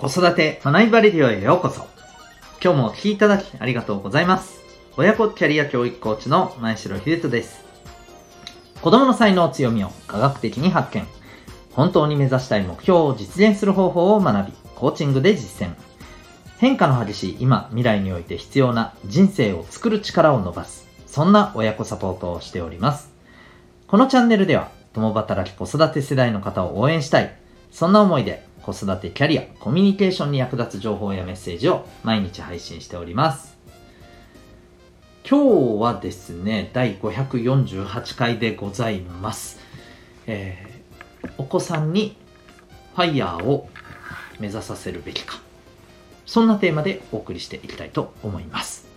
子育て学びバレディオへようこそ。今日もお聴きいただきありがとうございます。親子キャリア教育コーチの前城秀人です。子供の才能強みを科学的に発見。本当に目指したい目標を実現する方法を学び、コーチングで実践。変化の激しい今、未来において必要な人生を作る力を伸ばす。そんな親子サポートをしております。このチャンネルでは、共働き子育て世代の方を応援したい。そんな思いで子育てキャリア、コミュニケーションに役立つ情報やメッセージを毎日配信しております。今日はですね、第548回でございます。えー、お子さんにファイヤーを目指させるべきか。そんなテーマでお送りしていきたいと思います。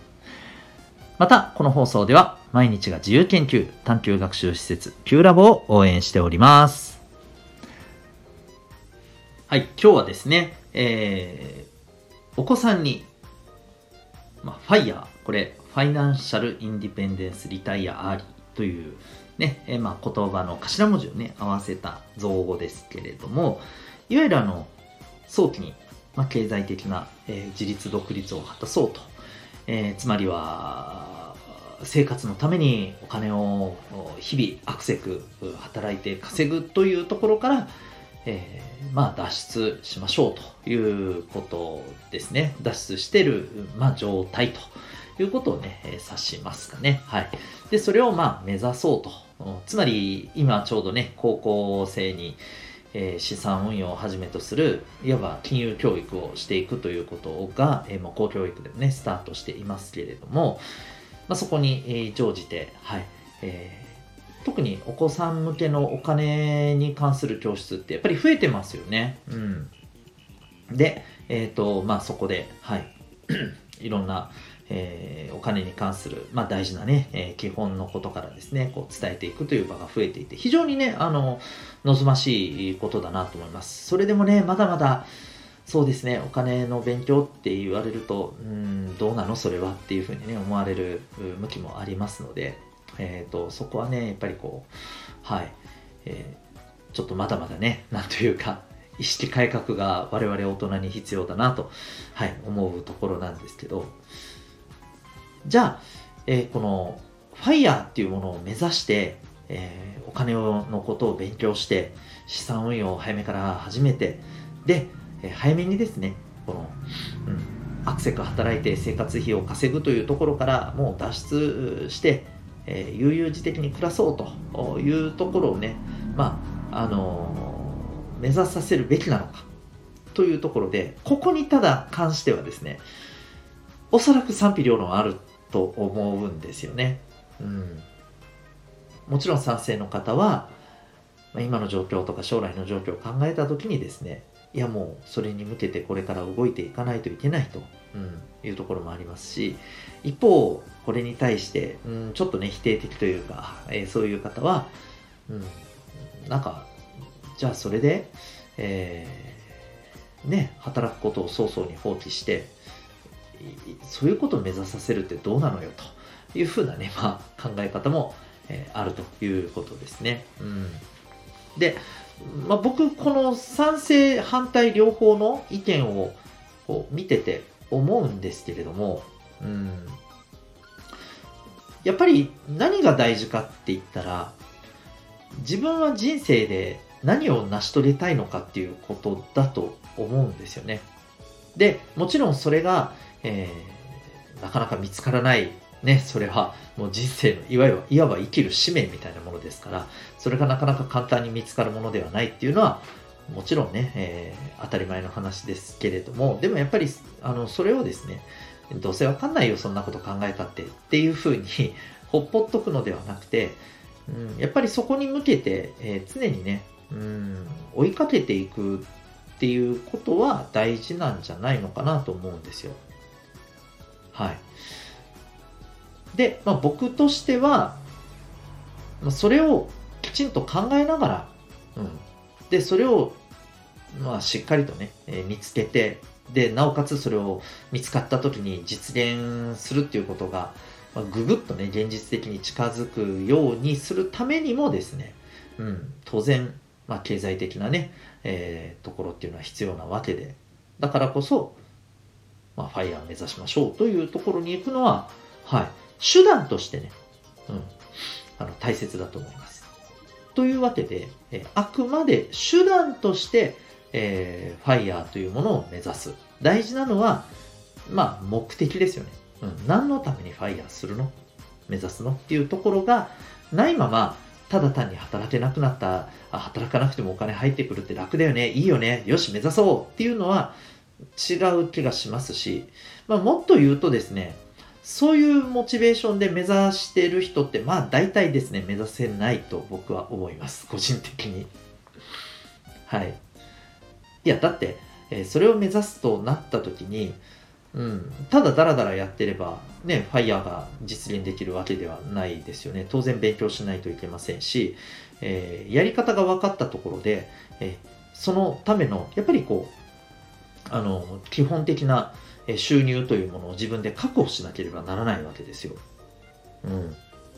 また、この放送では毎日が自由研究、探究学習施設 Q ラボを応援しております。はい、今日はですね、えー、お子さんに、まあ、ファイヤー、これ、ファイナンシャルインディペンデンスリタイアアーリーというね、えー、まあ、言葉の頭文字をね、合わせた造語ですけれども、いわゆるあの、早期に、まあ、経済的な、えー、自立独立を果たそうと、えー、つまりは、生活のためにお金を日々アクセク働いて稼ぐというところから、えー、まあ脱出しましょうということですね。脱出してる、まあ、状態ということをね、え、指しますかね。はい。で、それをまあ目指そうと。つまり、今ちょうどね、高校生に、えー、資産運用をはじめとする、いわば金融教育をしていくということが、えー、もう公教育でもね、スタートしていますけれども、まあ、そこに、えー、乗じて、はい、えー特にお子さん向けのお金に関する教室ってやっぱり増えてますよね。うん。で、えっ、ー、と、まあそこで、はい。いろんな、えー、お金に関する、まあ、大事なね、えー、基本のことからですね、こう伝えていくという場が増えていて、非常にね、あの、望ましいことだなと思います。それでもね、まだまだ、そうですね、お金の勉強って言われると、うん、どうなの？それはっていうふうにね、思われる向きもありますので、えーと、そこはねやっぱりこうはい、えー、ちょっとまだまだねなんというか意識改革が我々大人に必要だなと、はい、思うところなんですけど。じゃあ、えー、このファイヤーっていうものを目指して、えー、お金のことを勉強して資産運用を早めから始めてで、えー、早めにですねこの、うん、アクセク働いて生活費を稼ぐというところからもう脱出してえー、悠々自適に暮らそうというところをね、まあ、あのー、目指させるべきなのかというところで、ここにただ関してはですね、おそらく賛否両論あると思うんですよね。うん。もちろん賛成の方は、今の状況とか将来の状況を考えた時にですね、いやもうそれに向けてこれから動いていかないといけないと、うん、いうところもありますし一方これに対して、うん、ちょっとね否定的というか、えー、そういう方は、うん、なんかじゃあそれで、えー、ね働くことを早々に放棄してそういうことを目指させるってどうなのよというふうなね、まあ、考え方も、えー、あるということですね。うん、でまあ、僕、この賛成、反対両方の意見をこう見てて思うんですけれども、うん、やっぱり何が大事かって言ったら、自分は人生で何を成し遂げたいのかっていうことだと思うんですよね。で、もちろんそれが、えー、なかなか見つからないね、それはもう人生のいわゆるいわば生きる使命みたいなものですから、それがなかなか簡単に見つかるものではないっていうのは、もちろんね、えー、当たり前の話ですけれども、でもやっぱり、あの、それをですね、どうせわかんないよ、そんなこと考えたってっていうふうにほっぽっとくのではなくて、うん、やっぱりそこに向けて、えー、常にね、うん、追いかけていくっていうことは大事なんじゃないのかなと思うんですよ。はい。で、まあ、僕としては、まあ、それをきちんと考えながら、うん、で、それを、まあ、しっかりとね、えー、見つけて、で、なおかつそれを見つかった時に実現するっていうことが、まあ、ぐぐっとね、現実的に近づくようにするためにもですね、うん、当然、まあ、経済的なね、えー、ところっていうのは必要なわけで、だからこそ、まあ、ファイヤーを目指しましょうというところに行くのは、はい、手段としてね、うん、あの大切だと思います。というわけで、えあくまで手段として、えー、ファイヤーというものを目指す。大事なのは、まあ、目的ですよね。うん、何のためにファイヤーするの？目指すの？っていうところがないまま、ただ単に働けなくなった、あ働かなくてもお金入ってくるって楽だよね、いいよね、よし、目指そう。っていうのは違う気がしますし、まあ、もっと言うとですね、そういうモチベーションで目指してる人って、まあ大体ですね、目指せないと僕は思います。個人的に。はい。いや、だって、えー、それを目指すとなった時に、うん、ただダラダラやってれば、ね、ファイヤーが実現できるわけではないですよね。当然勉強しないといけませんし、えー、やり方が分かったところで、えー、そのための、やっぱりこう、あの、基本的な収入というものを自分で確保しなければならないわけですよ。うん。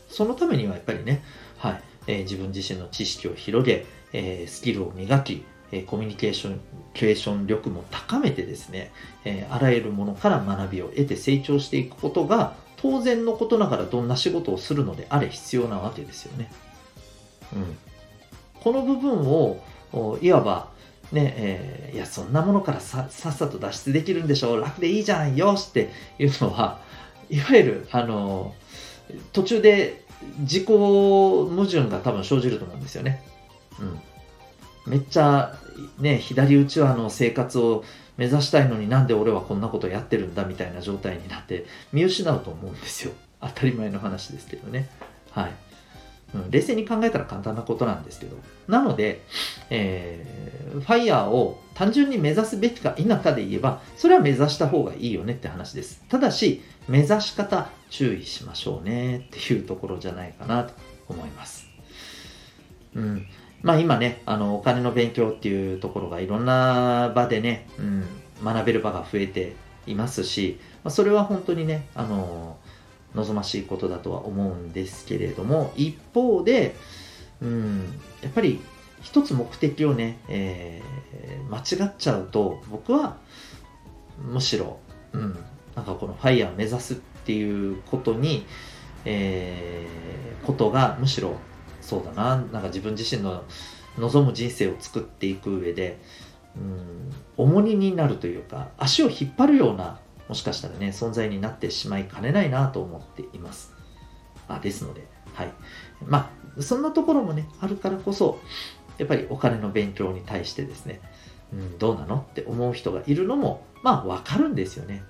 そのためにはやっぱりね、はい、えー、自分自身の知識を広げ、えー、スキルを磨き、えコミュニケーション、ケーション力も高めてですね、えあらゆるものから学びを得て成長していくことが当然のことながらどんな仕事をするのであれ必要なわけですよね。うん。この部分を、いわば、ね、えー、いや、そんなものからさっさと脱出できるんでしょう、楽でいいじゃん、よしっていうのは、いわゆる、あの、途中で自己矛盾が多分生じると思うんですよね。うん。めっちゃね、左打ちはの生活を目指したいのになんで俺はこんなことやってるんだみたいな状態になって見失うと思うんですよ。当たり前の話ですけどね。はい。うん、冷静に考えたら簡単なことなんですけど。なので、えー、ファイヤーを単純に目指すべきか否かで言えば、それは目指した方がいいよねって話です。ただし、目指し方注意しましょうねっていうところじゃないかなと思います。うん。まあ今ね、あの、お金の勉強っていうところがいろんな場でね、うん、学べる場が増えていますし、ま、それは本当にね、あの、望ましいことだとは思うんですけれども、一方で、うん、やっぱり一つ目的をね、えー、間違っちゃうと、僕はむしろ、うん、なんかこのファイヤーを目指すっていうことに、えー、ことがむしろそうだな、なんか自分自身の望む人生を作っていく上で、うん、重荷になるというか、足を引っ張るような、もしかしたらね、存在になってしまいかねないなと思っています。あですので、はい。まあ、そんなところもね、あるからこそ、やっぱりお金の勉強に対してですね、うん、どうなのって思う人がいるのも、まあ、わかるんですよね。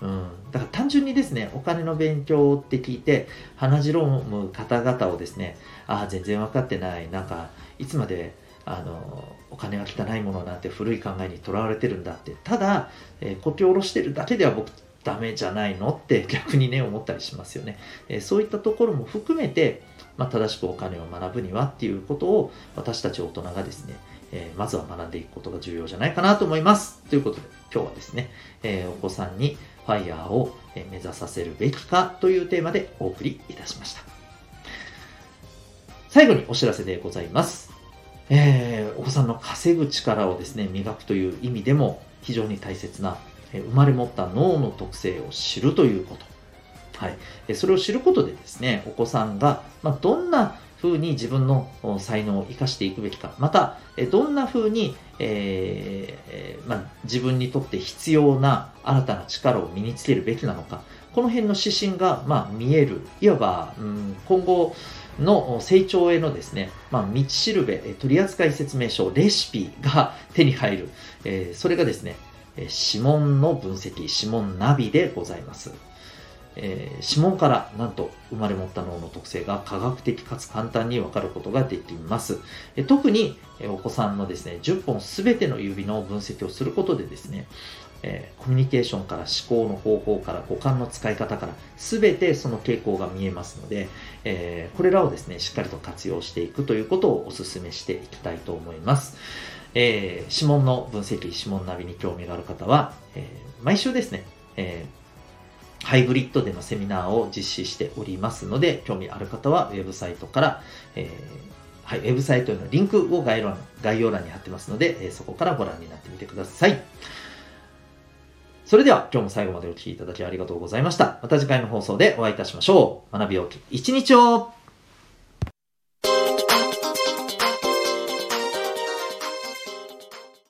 うん、だから単純にですね、お金の勉強って聞いて、鼻白む方々をですね、ああ、全然分かってない、なんか、いつまで、あの、お金は汚いものなんて古い考えにとらわれてるんだって、ただ、えー、こき下ろしてるだけでは僕、ダメじゃないのって 逆にね、思ったりしますよね。えー、そういったところも含めて、まあ、正しくお金を学ぶにはっていうことを、私たち大人がですね、えー、まずは学んでいくことが重要じゃないかなと思います。ということで、今日はですね、えお子さんにファイヤーを目指させるべきかというテーマでお送りいたしました。最後にお知らせでございます。えー、お子さんの稼ぐ力をですね、磨くという意味でも非常に大切な、え生まれ持った脳の特性を知るということ。はい。それを知ることでですね、お子さんが、まあ、どんな風に自分の才能を生かしていくべきか、また、どんな風に、えー、まあ、自分にとって必要な新たな力を身につけるべきなのか、この辺の指針が、まあ、見える、いわば、うん、今後の成長へのですね、まあ、道しるべ、取扱説明書、レシピが手に入る、えー、それがですね、指紋の分析、指紋ナビでございます。えー、指紋からなんと生まれ持った脳の特性が科学的かつ簡単にわかることができます。え特に、えお子さんのですね、10本すべての指の分析をすることでですね、えー、コミュニケーションから思考の方法から五感の使い方から全てその傾向が見えますので、えー、これらをですね、しっかりと活用していくということをお勧めしていきたいと思います。えー、指紋の分析、指紋ナビに興味がある方は、え毎週ですね、えーハイブリッドでのセミナーを実施しておりますので、興味ある方はウェブサイトから、え、はい、ウェブサイトへのリンクを概要欄に貼ってますので、え、そこからご覧になってみてください。それでは今日も最後までお聴きいただきありがとうございました。また次回の放送でお会いいたしましょう。学びよう一日を